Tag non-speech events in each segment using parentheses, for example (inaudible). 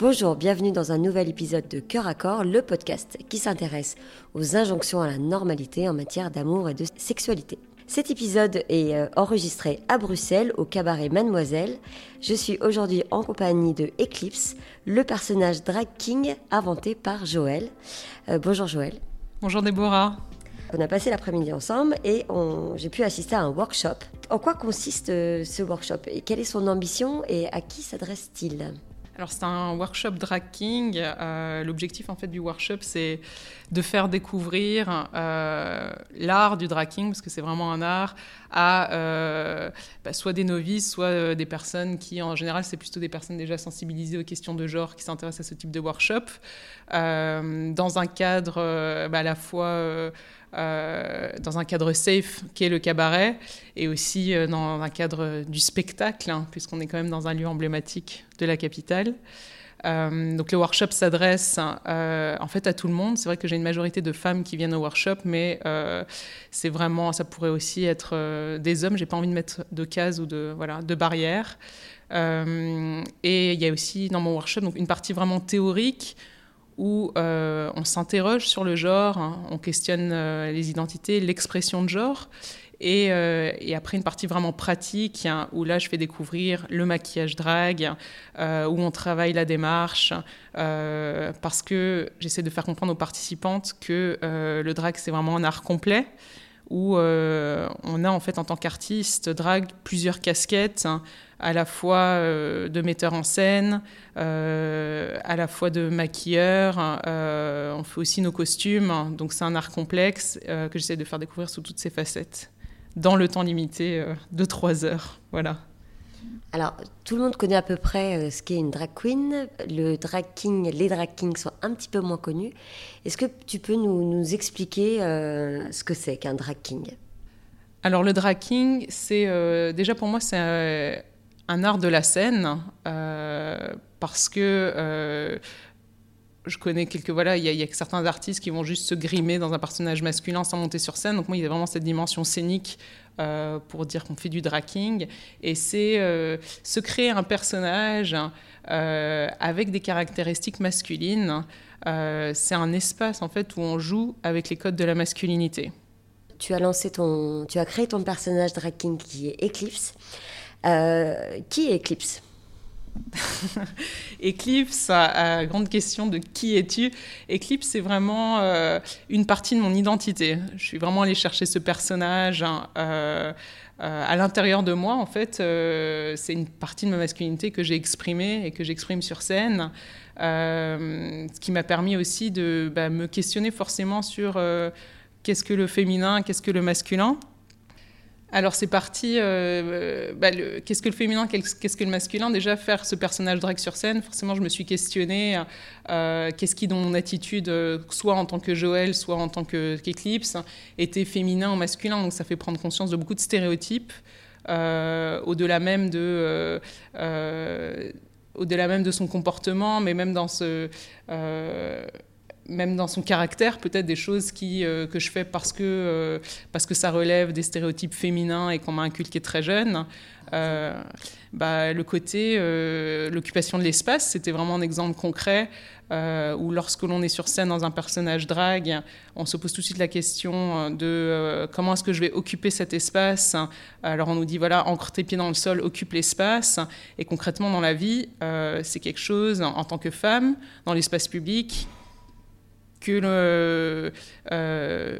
Bonjour, bienvenue dans un nouvel épisode de Cœur à Corps, le podcast qui s'intéresse aux injonctions à la normalité en matière d'amour et de sexualité. Cet épisode est euh, enregistré à Bruxelles au cabaret Mademoiselle. Je suis aujourd'hui en compagnie de Eclipse, le personnage drag king inventé par Joël. Euh, bonjour Joël. Bonjour Déborah. On a passé l'après-midi ensemble et j'ai pu assister à un workshop. En quoi consiste euh, ce workshop et quelle est son ambition et à qui s'adresse-t-il? Alors c'est un workshop drag king. Euh, l'objectif en fait du workshop c'est de faire découvrir euh, l'art du drag king parce que c'est vraiment un art à euh, bah, soit des novices, soit des personnes qui en général c'est plutôt des personnes déjà sensibilisées aux questions de genre qui s'intéressent à ce type de workshop dans un cadre bah, à la fois euh, dans un cadre safe qui est le cabaret et aussi euh, dans un cadre du spectacle, hein, puisqu'on est quand même dans un lieu emblématique de la capitale. Euh, donc le workshop s'adresse en fait à tout le monde. C'est vrai que j'ai une majorité de femmes qui viennent au workshop, mais c'est vraiment, ça pourrait aussi être des hommes. J'ai pas envie de mettre de cases ou de voilà de barrières. et il y a aussi dans mon workshop donc une partie vraiment théorique où euh, on s'interroge sur le genre, hein. on questionne euh, les identités, l'expression de genre. Euh, et, après une partie vraiment pratique, hein, où là je fais découvrir le maquillage drag, où on travaille la démarche, parce que j'essaie de faire comprendre aux participantes que le drag c'est vraiment un art complet où on a en fait en tant qu'artiste drag plusieurs casquettes, hein à la fois euh, de metteur en scène, euh, à la fois de maquilleur. Euh, on fait aussi nos costumes. Donc c'est un art complexe que j'essaie de faire découvrir sous toutes ses facettes, dans le temps limité de trois heures. Voilà. Alors, tout le monde connaît à peu près ce qu'est une drag queen. Le drag king, les drag kings sont un petit peu moins connus. Est-ce que tu peux nous, expliquer ce que c'est qu'un drag king? Alors le drag king, c'est déjà pour moi c'est un art de la scène euh, parce que euh, je connais quelques voilà il y, a certains artistes qui vont juste se grimer dans un personnage masculin sans monter sur scène. Donc moi il y a vraiment cette dimension scénique euh, pour dire qu'on fait du draking et c'est se créer un personnage avec des caractéristiques masculines c'est un espace en fait où on joue avec les codes de la masculinité. Tu as lancé ton tu as créé ton personnage drag qui est Eclipse. Euh, qui est Eclipse? (laughs) Eclipse, grande question de qui es-tu Eclipse, c'est vraiment euh, une partie de mon identité. Je suis vraiment allée chercher ce personnage hein, euh, à l'intérieur de moi. En fait, c'est une partie de ma masculinité que j'ai exprimée et que j'exprime sur scène. ce qui m'a permis aussi de bah, me questionner forcément sur qu'est-ce que le féminin, qu'est-ce que le masculin alors c'est parti, euh, bah, qu'est-ce que le féminin, qu'est-ce que le masculin? Déjà faire ce personnage drag sur scène, forcément je me suis questionnée, euh, qu'est-ce qui dans mon attitude, euh, soit en tant que Joël, soit en tant qu'Eclipse, était féminin ou masculin, donc ça fait prendre conscience de beaucoup de stéréotypes, au-delà même de... au-delà même de son comportement, mais même dans ce même dans son caractère, peut-être des choses qui, euh, que je fais parce que, euh, parce que ça relève des stéréotypes féminins et qu'on m'a inculqué très jeune. Euh, bah, le côté, l'occupation de l'espace, c'était vraiment un exemple concret où lorsque l'on est sur scène dans un personnage drague, on se pose tout de suite la question de comment est-ce que je vais occuper cet espace? Alors on nous dit, voilà, ancre tes pieds dans le sol, occupe l'espace. Et concrètement, dans la vie, c'est quelque chose, en tant que femme, dans l'espace public, que euh,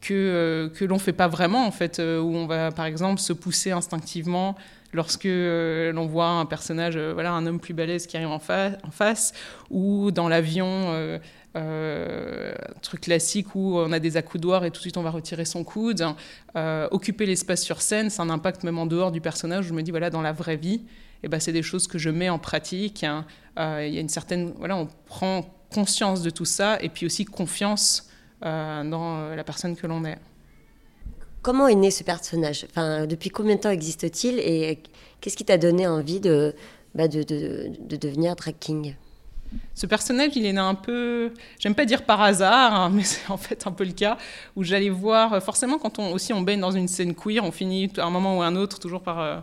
que, euh, que l'on fait pas vraiment en fait euh, où on va par exemple se pousser instinctivement lorsque l'on voit un personnage voilà un homme plus balèze qui arrive en, en face ou dans l'avion un truc classique où on a des accoudoirs et tout de suite on va retirer son coude occuper l'espace sur scène c'est un impact même en dehors du personnage. Je me dis voilà dans la vraie vie eh ben, c'est des choses que je mets en pratique. Hein. Il y a une certaine, voilà, on prend conscience de tout ça et puis aussi confiance euh, dans euh, la personne que l'on est. Comment est né ce personnage? Enfin, Depuis combien de temps existe-t-il et qu'est-ce qui t'a donné envie de, bah, de, de, de, devenir drag king? Ce personnage, il est né un peu, j'aime pas dire par hasard, hein, mais (laughs) c'est en fait un peu le cas, où j'allais voir, forcément quand on aussi on baigne dans une scène queer, on finit à un moment ou à un autre toujours par, euh,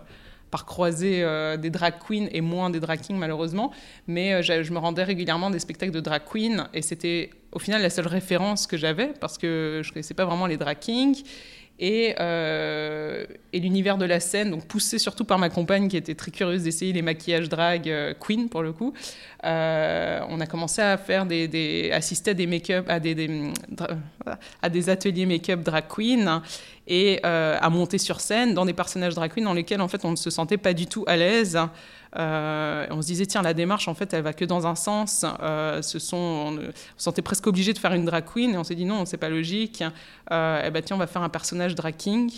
par croiser des drag queens et moins des drag kings malheureusement. Mais je me rendais régulièrement des spectacles de drag queens et c'était au final la seule référence que j'avais parce que je connaissais pas vraiment les drag kings. Et, euh, et l'univers de la scène, donc poussé surtout par ma compagne qui était très curieuse d'essayer les maquillages drag euh, queen pour le coup, euh, on a commencé à faire assister à des make-up, à des, ateliers make-up drag queen et à monter sur scène dans des personnages drag queen dans lesquels en fait on ne se sentait pas du tout à l'aise. Euh, on se disait, tiens, la démarche, en fait, elle va que dans un sens. Euh, on, se sentait presque obligé de faire une drag queen, et on s'est dit, non, c'est pas logique. Euh, eh ben, tiens, on va faire un personnage drag king.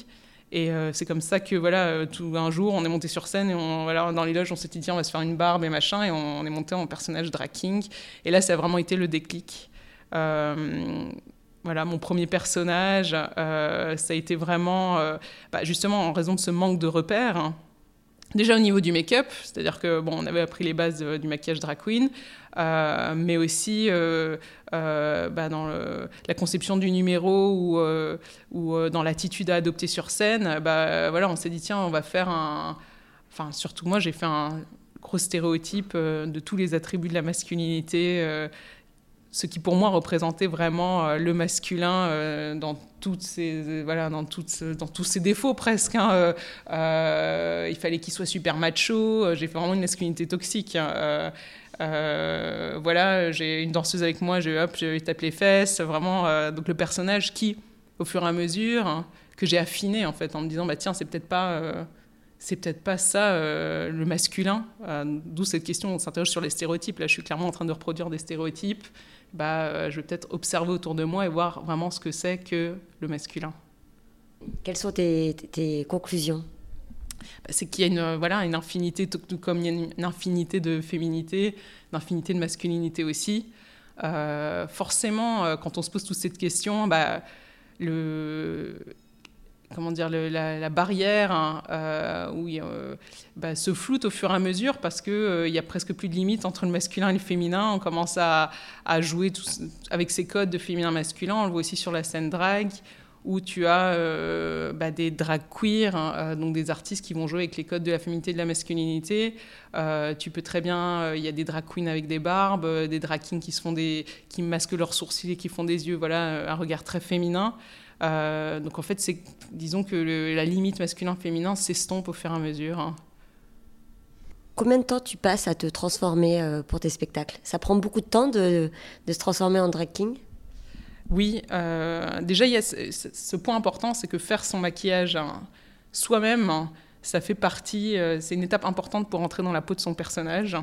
Et c'est comme ça que, voilà, un jour, on est monté sur scène, et dans les loges, on s'est dit, tiens, on va se faire une barbe et machin, et on, est monté en personnage drag king. Et là, ça a vraiment été le déclic. voilà, mon premier personnage, ça a été vraiment, bah, justement, en raison de ce manque de repères, hein, Déjà au niveau du make-up, c'est-à-dire que bon, on avait appris les bases euh, du maquillage drag queen, euh, mais aussi euh, bah, dans la conception du numéro ou, dans l'attitude à adopter sur scène. Bah, on s'est dit tiens, on va faire un. Enfin, surtout moi, j'ai fait un gros stéréotype de tous les attributs de la masculinité ce qui pour moi représentait vraiment euh, le masculin euh, dans toutes ses voilà dans toutes dans tous ses défauts presque hein. euh, il fallait qu'il soit super macho j'ai fait vraiment une masculinité toxique hein. voilà j'ai une danseuse avec moi j'ai hop j'ai tape les fesses vraiment donc le personnage qui au fur et à mesure hein, que j'ai affiné en fait en me disant bah tiens c'est peut-être pas c'est peut-être pas ça le masculin. D'où cette question, on s'interroge sur les stéréotypes. Là, je suis clairement en train de reproduire des stéréotypes bah, euh, je vais peut-être observer autour de moi et voir vraiment ce que c'est que le masculin. Quelles sont tes, conclusions? Bah, C'est qu'il y a une, euh, voilà, une infinité, tout comme il y a une, infinité de féminité, une infinité de masculinité aussi. Euh, forcément, quand on se pose toutes ces questions, bah, le, comment dire, la, barrière hein, euh, où euh, bah, se floute au fur et à mesure parce qu'il euh, y a presque plus de limite entre le masculin et le féminin. On commence à, jouer avec ces codes de féminin-masculin. On le voit aussi sur la scène drag où tu as bah, des drag queer, hein, donc des artistes qui vont jouer avec les codes de la féminité et de la masculinité. tu peux très bien, il y a des drag queens avec des barbes, des drag kings qui qui masquent leurs sourcils et qui font des yeux, voilà, un regard très féminin. Euh, donc en fait, c'est, disons que la limite masculin-féminin s'estompe au fur et à mesure. Hein. Combien de temps tu passes à te transformer euh, pour tes spectacles? Ça prend beaucoup de temps de, se transformer en drag king? Oui, euh, déjà il y a ce, point important, c'est que faire son maquillage hein, soi-même, hein, ça fait partie, c'est une étape importante pour entrer dans la peau de son personnage.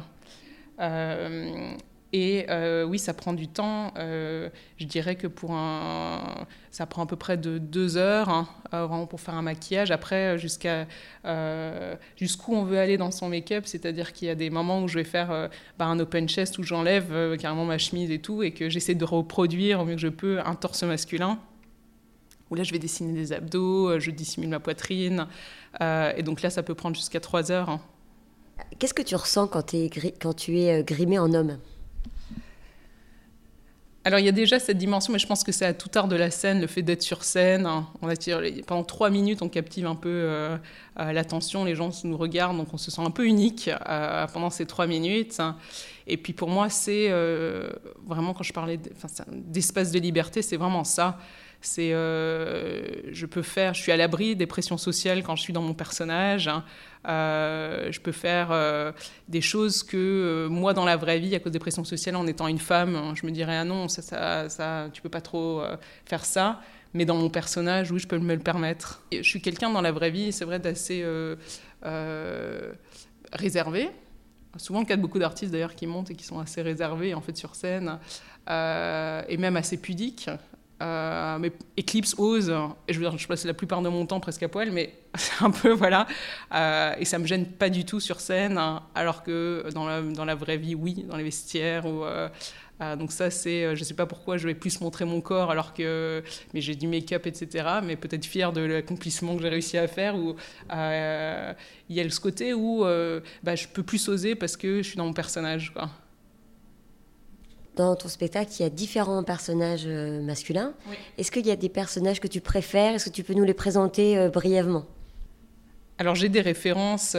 Et euh, oui, ça prend du temps. Euh, je dirais que pour un, ça prend à peu près de deux heures hein, euh, vraiment pour faire un maquillage. Après, jusqu'à jusqu'où on veut aller dans son make-up, c'est-à-dire qu'il y a des moments où je vais faire bah, un open chest où j'enlève carrément ma chemise et tout, et que j'essaie de reproduire au mieux que je peux un torse masculin. Où là, je vais dessiner des abdos, je dissimule ma poitrine, et donc là, ça peut prendre jusqu'à trois heures. Hein. Qu'est-ce que tu ressens quand, quand tu es grimé en homme? Alors il y a déjà cette dimension, mais je pense que c'est à tout art de la scène, le fait d'être sur scène. Hein. On attire, pendant trois minutes, on captive un peu euh, euh, l'attention, les gens nous regardent, donc on se sent un peu unique euh, pendant ces trois minutes. Et puis pour moi, c'est vraiment, quand je parlais d'espace de liberté, c'est vraiment ça. C'est, euh, je peux faire, je suis à l'abri des pressions sociales quand je suis dans mon personnage. Hein. Euh, je peux faire euh, des choses que moi, dans la vraie vie, à cause des pressions sociales, en étant une femme, je me dirais ah non, ça, ça, ça tu peux pas trop faire ça. Mais dans mon personnage, oui, je peux me le permettre. Et je suis quelqu'un dans la vraie vie, c'est vrai, d'assez réservé. Souvent le cas de beaucoup d'artistes d'ailleurs qui montent et qui sont assez réservés en fait sur scène et même assez pudiques. Euh, mais Eclipse ose, et je veux dire, je passe la plupart de mon temps presque à poil, mais (laughs) c'est un peu, voilà. Euh, et ça me gêne pas du tout sur scène, hein, alors que dans la, dans la, vraie vie, oui, dans les vestiaires. Ou, euh, donc ça, c'est, je sais pas pourquoi je vais plus montrer mon corps, alors que mais j'ai du make-up, etc. Mais peut-être fier de l'accomplissement que j'ai réussi à faire. Ou il y a ce côté où bah, je peux plus oser parce que je suis dans mon personnage, quoi dans ton spectacle, il y a différents personnages euh, masculins. Est-ce qu'il y a des personnages que tu préfères? Est-ce que tu peux nous les présenter euh, brièvement? Alors j'ai des références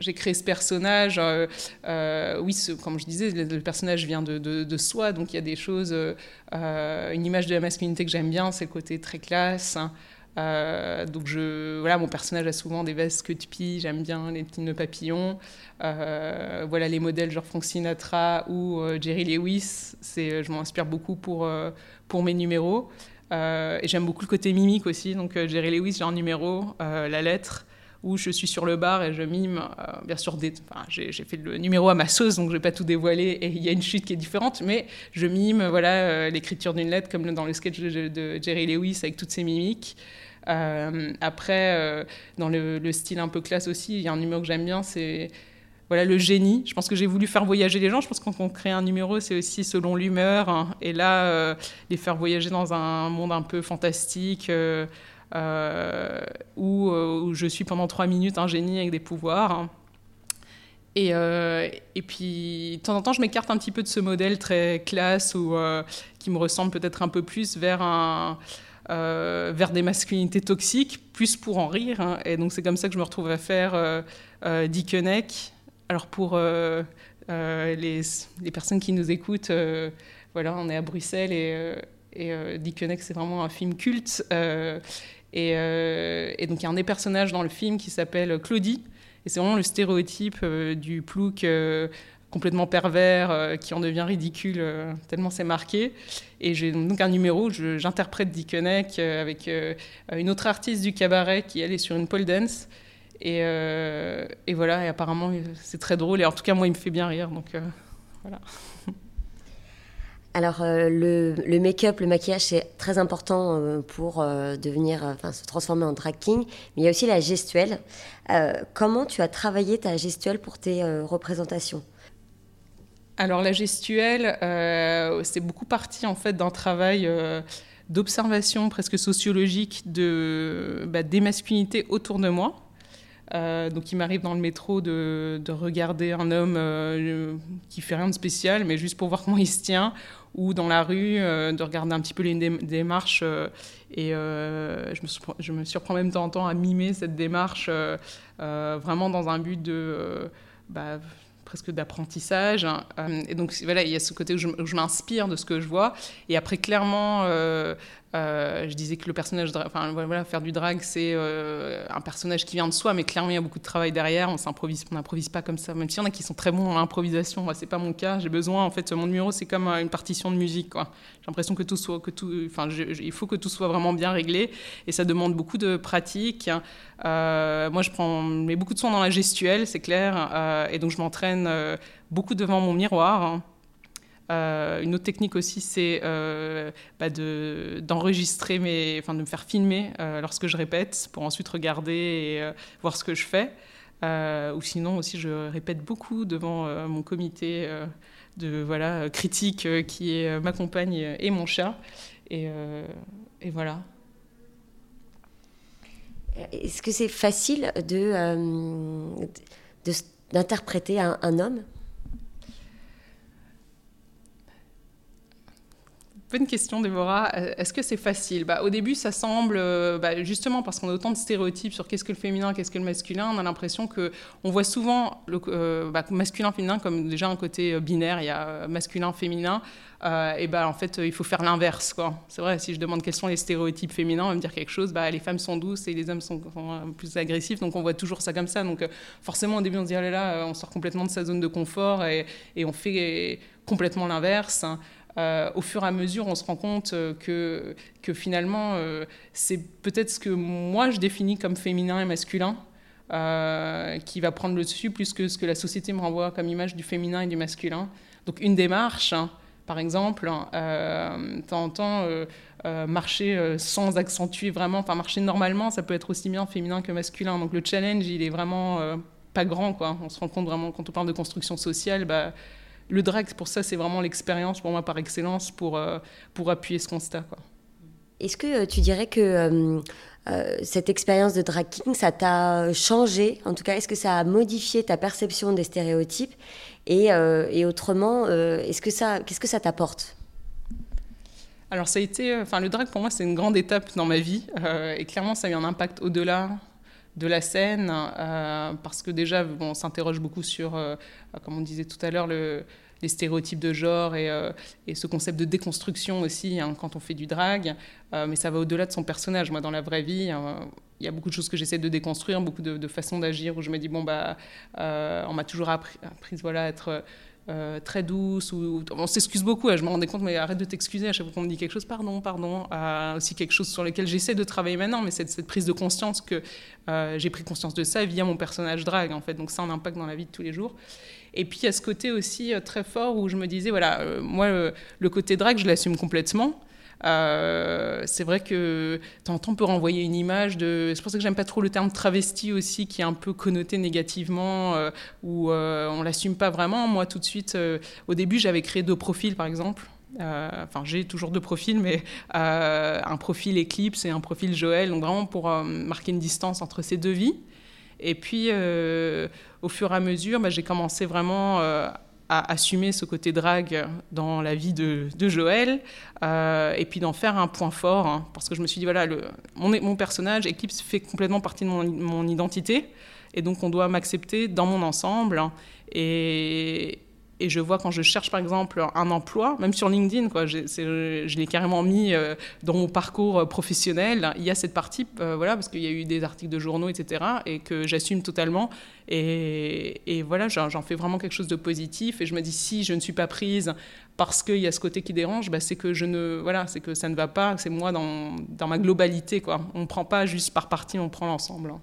j'ai créé ce personnage. Euh, euh, oui, comme je disais, le, personnage vient de, de, soi, donc il y a des choses. Euh, une image de la masculinité que j'aime bien, c'est le côté très classe. Hein. Donc je, voilà, mon personnage a souvent des vestes que de pie, j'aime bien les petits papillons. voilà les modèles genre Frank Sinatra ou Jerry Lewis, c'est, je m'inspire beaucoup pour, pour mes numéros. et j'aime beaucoup le côté mimique aussi. Donc Jerry Lewis, j'ai un numéro, la lettre où je suis sur le bar et je mime, euh, bien sûr, j'ai, fait le numéro à ma sauce, donc je ne vais pas tout dévoiler, et il y a une chute qui est différente, mais je mime voilà, euh, l'écriture d'une lettre, comme dans le sketch de, Jerry Lewis, avec toutes ses mimiques. Euh, après, dans le, style un peu classe aussi, il y a un numéro que j'aime bien, c'est voilà le génie. Je pense que j'ai voulu faire voyager les gens. Je pense qu'on quand crée un numéro, c'est aussi selon l'humeur. Hein. Et là, les faire voyager dans un monde un peu fantastique. Euh, euh, où, je suis pendant trois minutes un génie avec des pouvoirs. Et, euh, et, puis, de temps en temps, je m'écarte un petit peu de ce modèle très classe ou qui me ressemble peut-être un peu plus vers, un, vers des masculinités toxiques, plus pour en rire. Hein. Et donc, c'est comme ça que je me retrouve à faire Dickeneck. Alors, pour les, les, personnes qui nous écoutent, voilà, on est à Bruxelles et, et Dickeneck, c'est vraiment un film culte. Euh, et, donc, il y a un des personnages dans le film qui s'appelle Claudie. Et c'est vraiment le stéréotype euh, du plouc euh, complètement pervers qui en devient ridicule tellement c'est marqué. Et j'ai donc un numéro où j'interprète Dickeneck avec une autre artiste du cabaret qui, elle, est sur une pole dance. Et, voilà, et apparemment, c'est très drôle. Et en tout cas, moi, il me fait bien rire. Donc voilà. Alors, euh, le, make-up, le maquillage, c'est très important euh, pour euh, devenir, enfin, se transformer en drag king. Mais il y a aussi la gestuelle. comment tu as travaillé ta gestuelle pour tes représentations? Alors, la gestuelle, c'est beaucoup parti en fait d'un travail d'observation presque sociologique de, bah, des masculinités autour de moi. Euh, donc il m'arrive dans le métro de, regarder un homme euh, qui fait rien de spécial, mais juste pour voir comment il se tient, ou dans la rue, euh, de regarder un petit peu les démarches. et je me, je, me surprends même de temps en temps à mimer cette démarche, vraiment dans un but de... Bah, presque d'apprentissage. Hein. et donc voilà, il y a ce côté où je, je m'inspire de ce que je vois. Et après, clairement, euh, je disais que le personnage, enfin voilà, faire du drag, c'est euh, un personnage qui vient de soi, mais clairement il y a beaucoup de travail derrière. On s'improvise, on n'improvise pas comme ça. Même s'il y en a qui sont très bons dans l'improvisation, moi c'est pas mon cas. J'ai besoin, en fait, mon numéro c'est comme euh, une partition de musique. J'ai l'impression que tout que tout, enfin, il faut que tout soit vraiment bien réglé, et ça demande beaucoup de pratique. moi, je prends, mets beaucoup de soin dans la gestuelle, c'est clair, et donc je m'entraîne beaucoup devant mon miroir. Hein. Euh, une autre technique aussi, c'est euh, bah d'enregistrer, mes, enfin de me faire filmer euh, lorsque je répète pour ensuite regarder et voir ce que je fais. ou sinon aussi, je répète beaucoup devant mon comité de voilà critique qui est ma compagne et mon chat. Et, voilà. Est-ce que c'est facile de d'interpréter un homme? Bonne question, Déborah. Euh, est-ce que c'est facile? Bah, Au début, ça semble, euh, bah, justement parce qu'on a autant de stéréotypes sur qu'est-ce que le féminin, qu'est-ce que le masculin, on a l'impression qu'on voit souvent le euh, bah, masculin-féminin comme déjà un côté binaire, il y a masculin-féminin. et bah, en fait, il faut faire l'inverse. C'est vrai, si je demande quels sont les stéréotypes féminins, on va me dire quelque chose, bah, les femmes sont douces et les hommes sont, plus agressifs, donc on voit toujours ça comme ça. Donc forcément, au début, on se dit, oh là là, on sort complètement de sa zone de confort et on fait complètement l'inverse. Euh, au fur et à mesure, on se rend compte euh, que, finalement, euh, c'est peut-être ce que moi je définis comme féminin et masculin. qui va prendre le dessus plus que ce que la société me renvoie comme image du féminin et du masculin. Donc une démarche, hein, par exemple, de temps en temps, marcher sans accentuer vraiment, enfin marcher normalement, ça peut être aussi bien féminin que masculin. Donc le challenge, il est vraiment pas grand. Quoi. On se rend compte vraiment, quand on parle de construction sociale, bah, le drag, pour ça, c'est vraiment l'expérience pour moi par excellence pour, euh, pour appuyer ce constat. Est-ce que euh, tu dirais que euh, cette expérience de drag king, ça t'a changé? En tout cas, est-ce que ça a modifié ta perception des stéréotypes? Et, et, autrement, est-ce que ça, qu'est-ce que ça t'apporte? Alors ça a été, enfin le drag pour moi c'est une grande étape dans ma vie et clairement ça a eu un impact au-delà de la scène, parce que déjà, on s'interroge beaucoup sur, comme on disait tout à l'heure, le, les stéréotypes de genre et, et, ce concept de déconstruction aussi hein, quand on fait du drag. mais ça va au-delà de son personnage. Moi, dans la vraie vie, il y a beaucoup de choses que j'essaie de déconstruire, beaucoup de, façons d'agir où je me dis, bon, bah, on m'a toujours appris, appris voilà, à être euh, très douce. Ou, on s'excuse beaucoup, hein, je me rendais compte, mais arrête de t'excuser à chaque fois qu'on me dit quelque chose, pardon, pardon. Euh, aussi quelque chose sur lequel j'essaie de travailler maintenant, mais c'est cette prise de conscience que euh, j'ai pris conscience de ça via mon personnage drag, en fait. Donc ça a un impact dans la vie de tous les jours. Et puis il y a ce côté aussi très fort où je me disais, voilà, moi, le côté drag, je l'assume complètement. Euh, c'est vrai que temps, on peut renvoyer une image de. C'est pour ça que j'aime pas trop le terme travesti aussi, qui est un peu connoté négativement, euh, où euh, on l'assume pas vraiment. Moi, tout de suite, au début, j'avais créé deux profils, par exemple. Enfin, j'ai toujours deux profils, mais un profil Eclipse et un profil Joël, donc vraiment pour marquer une distance entre ces deux vies. Et puis, au fur et à mesure, bah, j'ai commencé vraiment à assumer ce côté drague dans la vie de, Joël euh, et puis d'en faire un point fort hein, parce que je me suis dit voilà mon, mon personnage Eclipse fait complètement partie de mon, identité et donc on doit m'accepter dans mon ensemble et, et je vois quand je cherche par exemple un emploi, même sur LinkedIn, quoi, je l'ai carrément mis euh, dans mon parcours euh, professionnel. Il y a cette partie, euh, voilà, parce qu'il y a eu des articles de journaux, etc., et que j'assume totalement. Et, voilà, j'en fais vraiment quelque chose de positif. Et je me dis, si je ne suis pas prise parce qu'il y a ce côté qui dérange, bah, c'est que je ne, voilà, c'est que ça ne va pas. C'est moi dans, dans ma globalité, quoi. On ne prend pas juste par partie, on prend l'ensemble.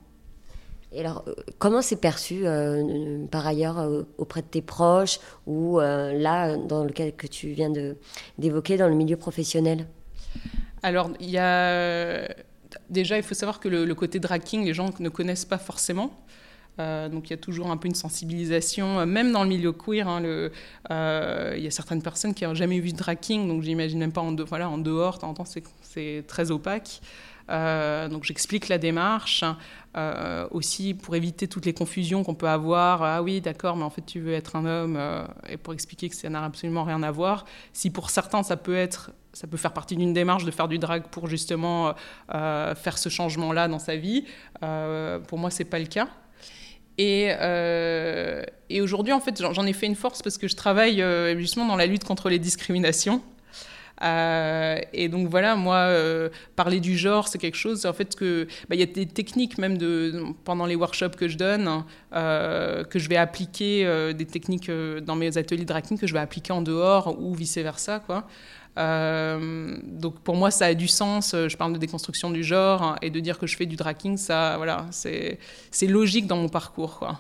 Et alors, euh, comment c'est perçu euh, par ailleurs euh, auprès de tes proches ou là, dans le que tu viens d'évoquer, dans le milieu professionnel? Alors, il y a. Déjà, il faut savoir que le, côté draking, les gens ne connaissent pas forcément. donc il y a toujours un peu une sensibilisation, même dans le milieu queer. Hein, il y a certaines personnes qui n'ont jamais vu de draking, donc j'imagine même pas en, voilà, en dehors, c'est très opaque. Euh, donc j'explique la démarche euh, aussi pour éviter toutes les confusions qu'on peut avoir. Ah oui, d'accord, mais en fait tu veux être un homme euh, et pour expliquer que ça n'a absolument rien à voir. Si pour certains ça peut être, ça peut faire partie d'une démarche de faire du drag pour justement faire ce changement-là dans sa vie. pour moi c'est pas le cas. Et aujourd'hui, en fait, j'en ai fait une force parce que je travaille justement dans la lutte contre les discriminations. Euh, et donc voilà, moi, euh, parler du genre, c'est quelque chose, en fait, que bah, il y a des techniques même de, pendant les workshops que je donne, euh, que je vais appliquer, des techniques dans mes ateliers de drag que je vais appliquer en dehors ou vice-versa, quoi. donc pour moi, ça a du sens. Je parle de déconstruction du genre et de dire que je fais du dragging, ça, voilà, c'est logique dans mon parcours, quoi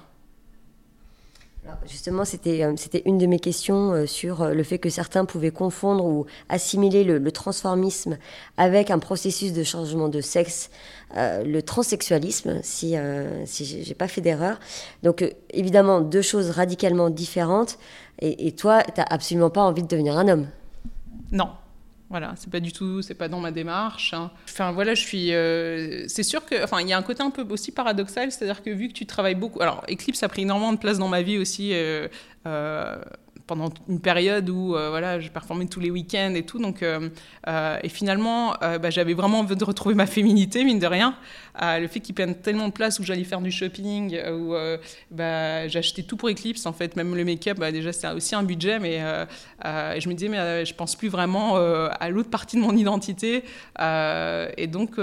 justement, c'était euh, c'était une de mes questions euh, sur euh, le fait que certains pouvaient confondre ou assimiler le, transformisme avec un processus de changement de sexe, le transsexualisme, si, si j'ai pas fait d'erreur. Donc, évidemment, deux choses radicalement différentes. Et, et toi, tu n'as absolument pas envie de devenir un homme? Non, voilà, c'est pas du tout, c'est pas dans ma démarche. Hein. Enfin voilà, je suis. Euh, c'est sûr que, enfin, il y a un côté un peu aussi paradoxal, c'est-à-dire que vu que tu travailles beaucoup, alors Eclipse a pris énormément de place dans ma vie aussi. Euh, euh, pendant une période où euh, voilà, je performais tous les week-ends et tout. Donc, euh, euh, et finalement, bah, j'avais vraiment envie de retrouver ma féminité, mine de rien. le fait qu'il prenne tellement de place où j'allais faire du shopping, où bah, j'achetais tout pour Eclipse, en fait, même le make-up, bah, déjà c'était aussi un budget, mais je me disais, mais je pense plus vraiment à l'autre partie de mon identité. et donc,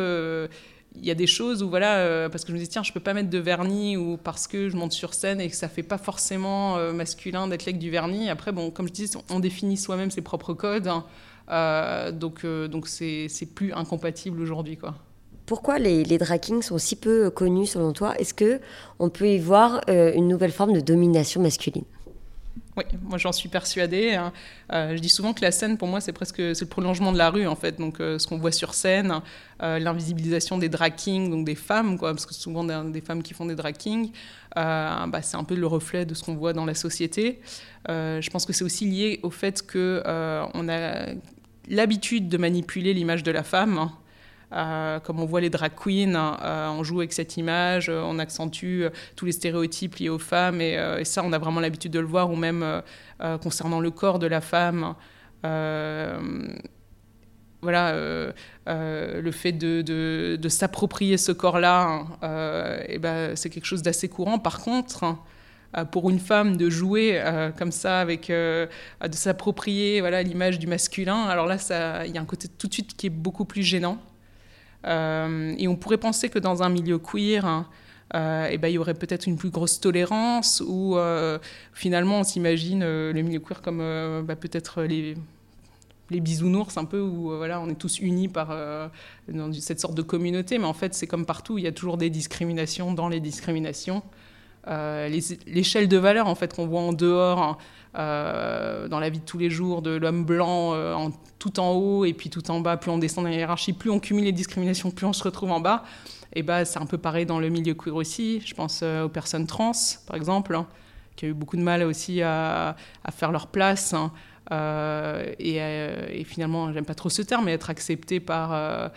il y a des choses où voilà euh, parce que je me dis tiens je peux pas mettre de vernis ou parce que je monte sur scène et que ça fait pas forcément euh, masculin d'être avec du vernis. Après bon comme je dis on définit soi-même ses propres codes hein. euh, donc donc c'est plus incompatible aujourd'hui quoi. Pourquoi les, les drag sont si peu connus selon toi? Est-ce que on peut y voir une nouvelle forme de domination masculine? Oui, moi j'en suis persuadée. Hein. Euh, je dis souvent que la scène, pour moi, c'est presque c'est le prolongement de la rue, en fait. Donc, euh, ce qu'on voit sur scène, euh, l'invisibilisation des drag donc des femmes, parce que souvent des, femmes qui font des drag bah, c'est un peu le reflet de ce qu'on voit dans la société. je pense que c'est aussi lié au fait qu'on a l'habitude de manipuler l'image de la femme. Hein. Euh, comme on voit les drag queens, euh, on joue avec cette image, euh, on accentue tous les stéréotypes liés aux femmes, et, ça, on a vraiment l'habitude de le voir, ou même concernant le corps de la femme. voilà, le fait de, s'approprier ce corps-là, eh ben, c'est quelque chose d'assez courant. Par contre, pour une femme de jouer comme ça, avec, de s'approprier l'image du masculin, alors là, il y a un côté tout de suite qui est beaucoup plus gênant. Et on pourrait penser que dans un milieu queer, hein, euh, et ben, il y aurait peut-être une plus grosse tolérance ou euh, finalement on s'imagine euh, le milieu queer comme bah, peut-être les, les bisounours un peu où voilà on est tous unis par dans cette sorte de communauté. Mais en fait c'est comme partout il y a toujours des discriminations dans les discriminations l'échelle de valeur en fait qu'on voit en dehors dans la vie de tous les jours de l'homme blanc en, tout en haut et puis tout en bas plus on descend dans la hiérarchie plus on cumule les discriminations plus on se retrouve en bas et bah, c'est un peu pareil dans le milieu queer aussi. Je pense euh, aux personnes trans, par exemple, hein, qui ont eu beaucoup de mal aussi à, faire leur place. Hein. Euh, euh, et, finalement, j'aime pas trop ce terme, mais être accepté par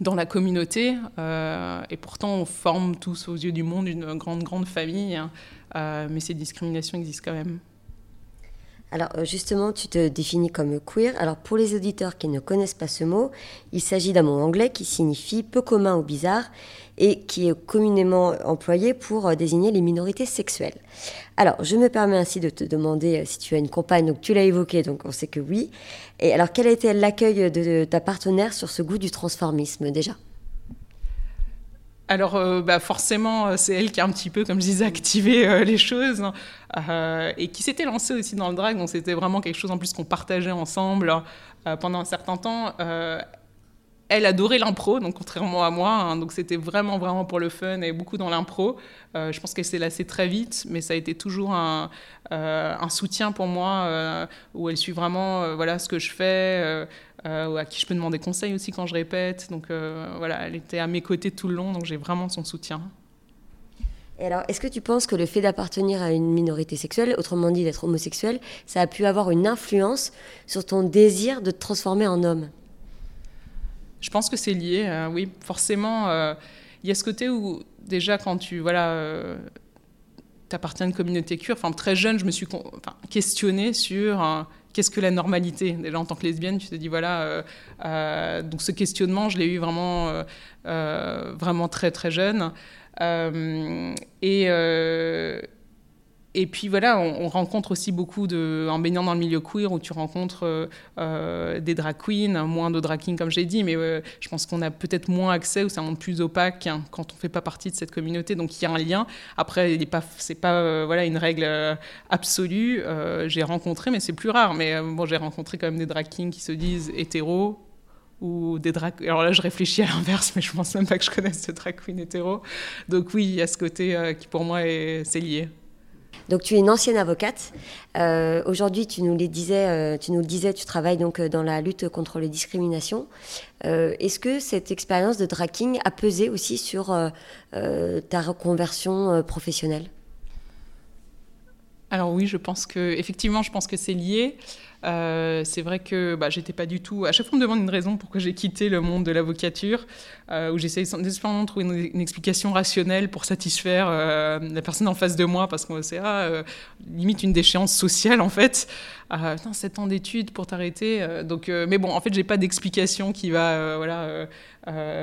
dans la communauté. et pourtant, on forme tous aux yeux du monde une grande, grande famille. Hein. mais ces discriminations existent quand même. Alors euh, justement, tu te définis comme queer. Alors pour les auditeurs qui ne connaissent pas ce mot, il s'agit d'un mot anglais qui signifie peu commun ou bizarre et qui est communément employé pour euh, désigner les minorités sexuelles. Alors je me permets ainsi de te demander euh, si tu as une compagne, donc tu l'as évoqué, donc on sait que oui. Et alors quel a été l'accueil de ta partenaire sur ce goût du transformisme déjà? Alors, euh, bah forcément, euh, c'est elle qui a un petit peu, comme je disais, activé euh, les choses et qui s'était lancée aussi dans le drag. Donc, c'était vraiment quelque chose en plus qu'on partageait ensemble pendant un certain temps. elle adorait l'impro, donc contrairement à moi. Hein. donc, c'était vraiment, vraiment pour le fun et beaucoup dans l'impro. je pense qu'elle s'est lassée très vite, mais ça a été toujours un, un soutien pour moi où elle suit vraiment voilà, ce que je fais. Euh, à qui je peux demander conseil aussi quand je répète. Donc euh, voilà, elle était à mes côtés tout le long, donc j'ai vraiment son soutien. Et alors, est-ce que tu penses que le fait d'appartenir à une minorité sexuelle, autrement dit d'être homosexuel, ça a pu avoir une influence sur ton désir de te transformer en homme? Je pense que c'est lié, euh, oui. Forcément, il y a ce côté où déjà quand tu voilà, appartiens à une communauté queer, enfin très jeune, je me suis questionnée sur qu'est-ce que la normalité? Déjà en tant que lesbienne, tu te dis voilà. Euh, euh, donc ce questionnement, je l'ai eu vraiment, euh, vraiment très très jeune. et et puis voilà, on, rencontre aussi beaucoup de, en baignant dans le milieu queer, où tu rencontres euh, euh, des drag queens, moins de drag kings comme j'ai dit, mais euh, je pense qu'on a peut-être moins accès ou c'est un plus opaque hein, quand on fait pas partie de cette communauté. Donc il y a un lien. Après, il n'est pas, c'est pas voilà une règle absolue. j'ai rencontré, mais c'est plus rare. Mais bon, j'ai rencontré quand même des drag kings qui se disent hétéros, ou des drag alors là je réfléchis à l'inverse mais je pense même pas que je connaisse de drag queen hétéro donc oui il y a ce côté qui pour moi est c'est lié donc tu es une ancienne avocate. Euh, aujourd'hui, tu nous les disais, euh, tu nous le disais, tu travailles donc euh, dans la lutte contre les discriminations. Est-ce que cette expérience de tracking a pesé aussi sur ta reconversion professionnelle? Alors oui, je pense que effectivement, je pense que c'est lié. Euh, c'est vrai que bah, j'étais pas du tout. À chaque fois, on me demande une raison pour que j'ai quitté le monde de l'avocature, euh, où j'essaye désespérément de trouver une, explication rationnelle pour satisfaire euh, la personne en face de moi, parce qu'on c'est ah, limite une déchéance sociale en fait. Ah, 7 ans d'études pour t'arrêter. donc, mais bon, en fait, j'ai pas d'explication qui va voilà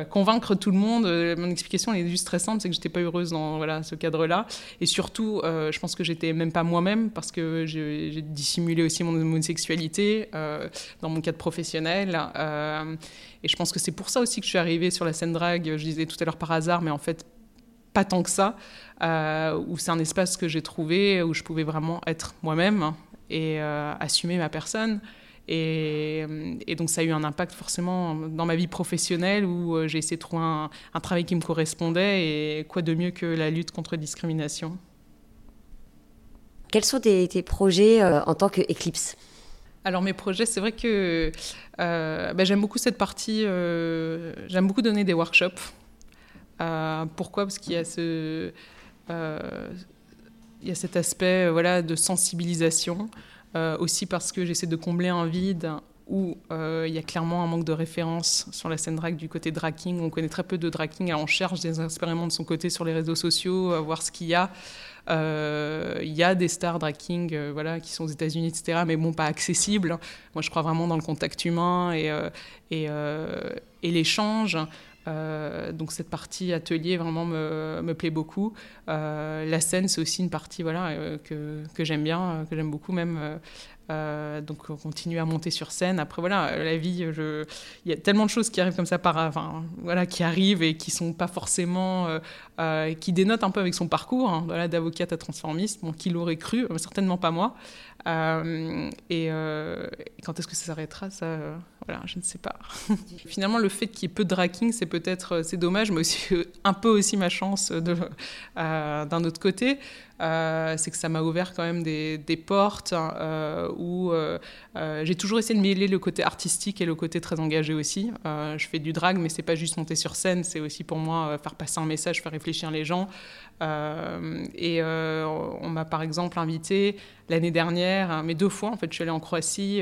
convaincre tout le monde. Mon explication elle est juste très simple, c'est que j'étais pas heureuse dans voilà ce cadre-là, et surtout, je pense que j'étais même pas moi-même parce que j'ai dissimulé aussi mon homosexualité euh, dans mon cadre professionnel. Euh, et je pense que c'est pour ça aussi que je suis arrivée sur la scène drag, je disais tout à l'heure par hasard, mais en fait, pas tant que ça, euh, où c'est un espace que j'ai trouvé où je pouvais vraiment être moi-même et assumer ma personne. Et, donc ça a eu un impact forcément dans ma vie professionnelle où j'ai essayé de trouver un, un, travail qui me correspondait et quoi de mieux que la lutte contre la discrimination? Quels sont tes, tes projets en tant que Eclipse? Alors mes projets, c'est vrai que euh, bah, j'aime beaucoup cette partie, euh, j'aime beaucoup donner des workshops. Euh, pourquoi? Parce qu'il y a ce, il y a cet aspect voilà de sensibilisation, aussi parce que j'essaie de combler un vide où il y a clairement un manque de référence sur la scène drag du côté draking. On connaît très peu de draking, alors on cherche des expériments de son côté sur les réseaux sociaux, à voir ce qu'il y a. Il y a des stars drag king voilà, qui sont aux États-Unis, etc., mais bon, pas accessibles. Moi, je crois vraiment dans le contact humain et, et l'échange. Euh, donc cette partie atelier vraiment me, me plaît beaucoup. Euh, la scène, c'est aussi une partie voilà, euh, que, que j'aime bien, que j'aime beaucoup même. Donc on continue à monter sur scène. Après voilà, la vie, il y a tellement de choses qui arrivent comme ça par, enfin, voilà, qui arrivent et qui sont pas forcément, qui dénotent un peu avec son parcours, hein, voilà, d'avocate à transformiste. Qui l'aurait cru? Certainement pas moi. et, quand est-ce que ça s'arrêtera Ça, voilà, je ne sais pas. (laughs) Finalement, le fait qu'il y ait peu de dracking, c'est peut-être euh, c'est dommage, mais aussi euh, un peu aussi ma chance euh, d'un autre côté. C'est que ça m'a ouvert quand même des, portes hein, où j'ai toujours essayé de mêler le côté artistique et le côté très engagé aussi. je fais du drag, mais c'est pas juste monter sur scène, c'est aussi pour moi faire passer un message, faire réfléchir les gens. Et on m'a par exemple invité l'année dernière, hein, mais deux fois en fait, je suis allée en Croatie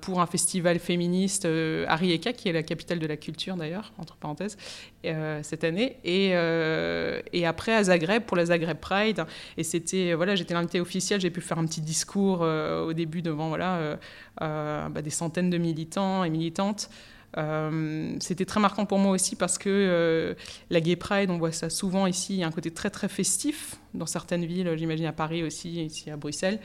pour un festival féministe euh, à Rijeka, qui est la capitale de la culture d'ailleurs, entre parenthèses, euh, cette année. Et, euh, après à Zagreb pour la Zagreb Pride. Et c'était, voilà, j'étais l'invité officiel, j'ai pu faire un petit discours au début devant voilà, bah, des centaines de militants et militantes. Euh, c'était très marquant pour moi aussi parce que euh, la Gay Pride, on voit ça souvent ici, il y a un côté très très festif dans certaines villes, j'imagine à Paris aussi, ici à Bruxelles,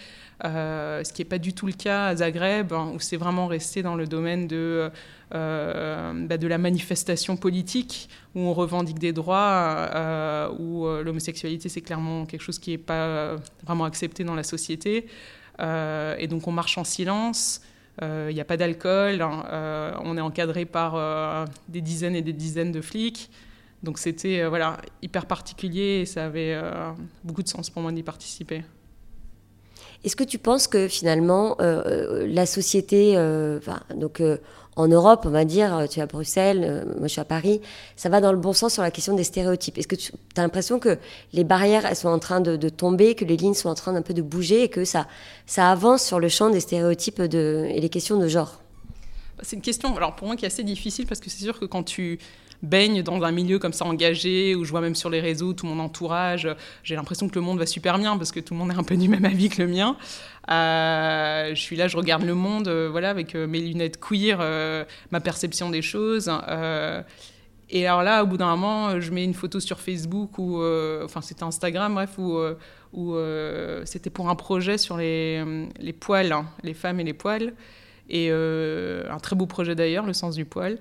euh, ce qui n'est pas du tout le cas à Zagreb, hein, où c'est vraiment resté dans le domaine de, bah, de la manifestation politique, où on revendique des droits, où l'homosexualité c'est clairement quelque chose qui n'est pas vraiment accepté dans la société. et donc on marche en silence. Il euh, n'y a pas d'alcool, hein. euh, on est encadré par euh, des dizaines et des dizaines de flics. Donc c'était voilà, hyper particulier et ça avait beaucoup de sens pour moi d'y participer. Est-ce que tu penses que finalement la société, donc en Europe, on va dire, tu es à Bruxelles, euh, moi je suis à Paris, ça va dans le bon sens sur la question des stéréotypes. Est-ce que tu as l'impression que les barrières, elles sont en train de, tomber, que les lignes sont en train d'un peu de bouger et que ça, ça avance sur le champ des stéréotypes et les questions de genre? C'est une question, alors pour moi, qui est assez difficile parce que c'est sûr que quand tu baigne dans un milieu comme ça engagé, où je vois même sur les réseaux tout mon entourage, j'ai l'impression que le monde va super bien parce que tout le monde est un peu du même avis que le mien. Euh, je suis là, je regarde le monde, euh, voilà, avec euh, mes lunettes queer, ma perception des choses. et alors là, au bout d'un moment, je mets une photo sur Facebook ou, enfin, c'était Instagram, bref, où, c'était pour un projet sur les, les poils, hein, les femmes et les poils et un très beau projet d'ailleurs, le sens du poil.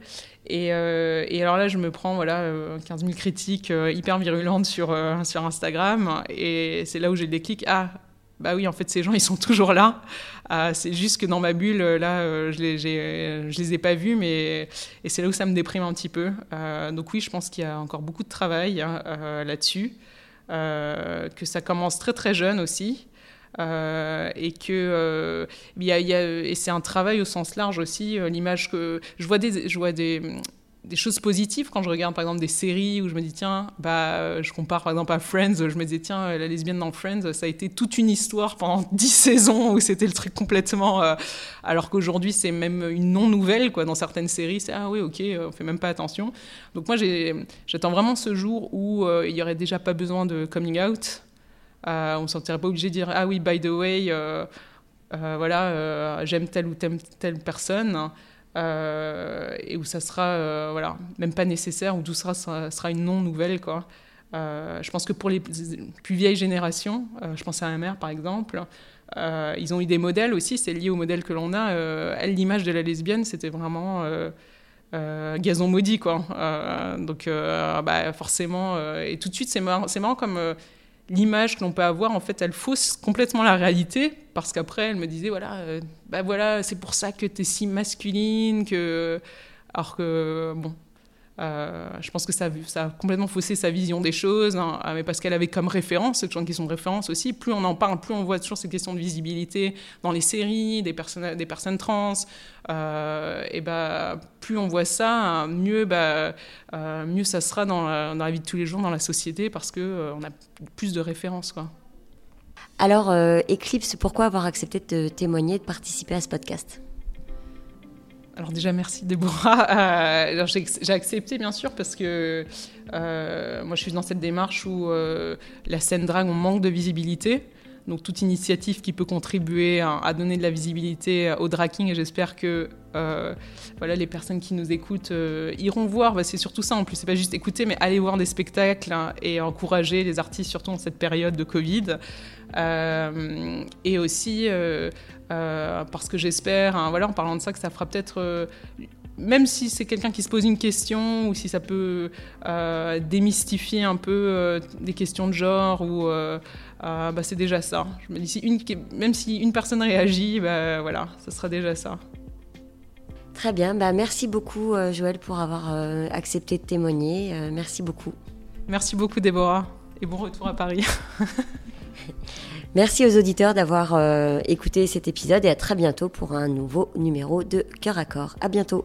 Euh, et, alors là, je me prends voilà, 15 euh, 000 critiques euh, hyper virulentes sur, sur Instagram. Et c'est là où j'ai le déclic. Ah, bah oui, en fait, ces gens, ils sont toujours là. c'est juste que dans ma bulle, là, je les, les ai pas vus, mais et c'est là où ça me déprime un petit peu. donc oui, je pense qu'il y a encore beaucoup de travail là-dessus, que ça commence très très jeune aussi. Euh, et que euh, et c'est un travail au sens large aussi euh, l'image que je vois des je vois des choses positives quand je regarde par exemple des séries où je me dis tiens bah je compare par exemple à Friends je me dis tiens la lesbienne dans Friends ça a été toute une histoire pendant (laughs) dix saisons où c'était le truc complètement alors qu'aujourd'hui c'est même une non nouvelle quoi. Dans certaines séries c'est ah oui ok on fait même pas attention. Donc moi j'attends vraiment ce jour où il y aurait déjà pas besoin de coming out euh, on ne se sentirait pas obligé de dire ah oui, by the way, euh, euh, voilà, j'aime telle ou telle, personne. et où ça sera voilà, même pas nécessaire, où tout sera, sera une non-nouvelle. quoi. je pense que pour les plus vieilles générations, je pense à ma mère par exemple, ils ont eu des modèles aussi, c'est lié au modèle que l'on a. elle, l'image de la lesbienne, c'était vraiment gazon maudit, quoi. donc, bah, forcément, et tout de suite, c'est marrant, marrant, comme l'image que l'on peut avoir, en fait, elle fausse complètement la réalité, parce qu'après, elle me disait, voilà, euh, bah voilà, c'est pour ça que tu es si masculine, que... Alors que, bon, euh, je pense que ça, a complètement faussé sa vision des choses, hein, ah, mais parce qu'elle avait comme référence, cette qui sont de référence aussi, plus on en parle, plus on voit toujours ces questions de visibilité dans les séries, des personnes, des personnes trans, euh, et bah, plus on voit ça, mieux, bah, euh, mieux ça sera dans la, vie de tous les jours, dans la société, parce qu'on on a plus de références. Quoi. Alors, Eclipse, pourquoi avoir accepté de témoigner, de participer à ce podcast? Alors déjà merci Déborah. (laughs) j'ai accepté bien sûr parce que moi je suis dans cette démarche où la scène drague on manque de visibilité. Donc toute initiative qui peut contribuer à, donner de la visibilité au draking et j'espère que euh, voilà, les personnes qui nous écoutent euh, iront voir. Bah, c'est surtout ça en plus, c'est pas juste écouter, mais aller voir des spectacles hein, et encourager les artistes, surtout en cette période de Covid. Euh, et aussi parce que j'espère, hein, voilà, en parlant de ça, que ça fera peut-être même si c'est quelqu'un qui se pose une question ou si ça peut démystifier un peu des questions de genre ou bah, c'est déjà ça. Je me dis, si une, même si une personne réagit, bah, voilà, ce sera déjà ça. Très bien, bah, merci beaucoup euh, Joël pour avoir euh, accepté de témoigner. Euh, merci beaucoup. Merci beaucoup Déborah et bon retour à Paris. (laughs) merci aux auditeurs d'avoir écouté cet épisode et à très bientôt pour un nouveau numéro de Cœur à Corps. À bientôt.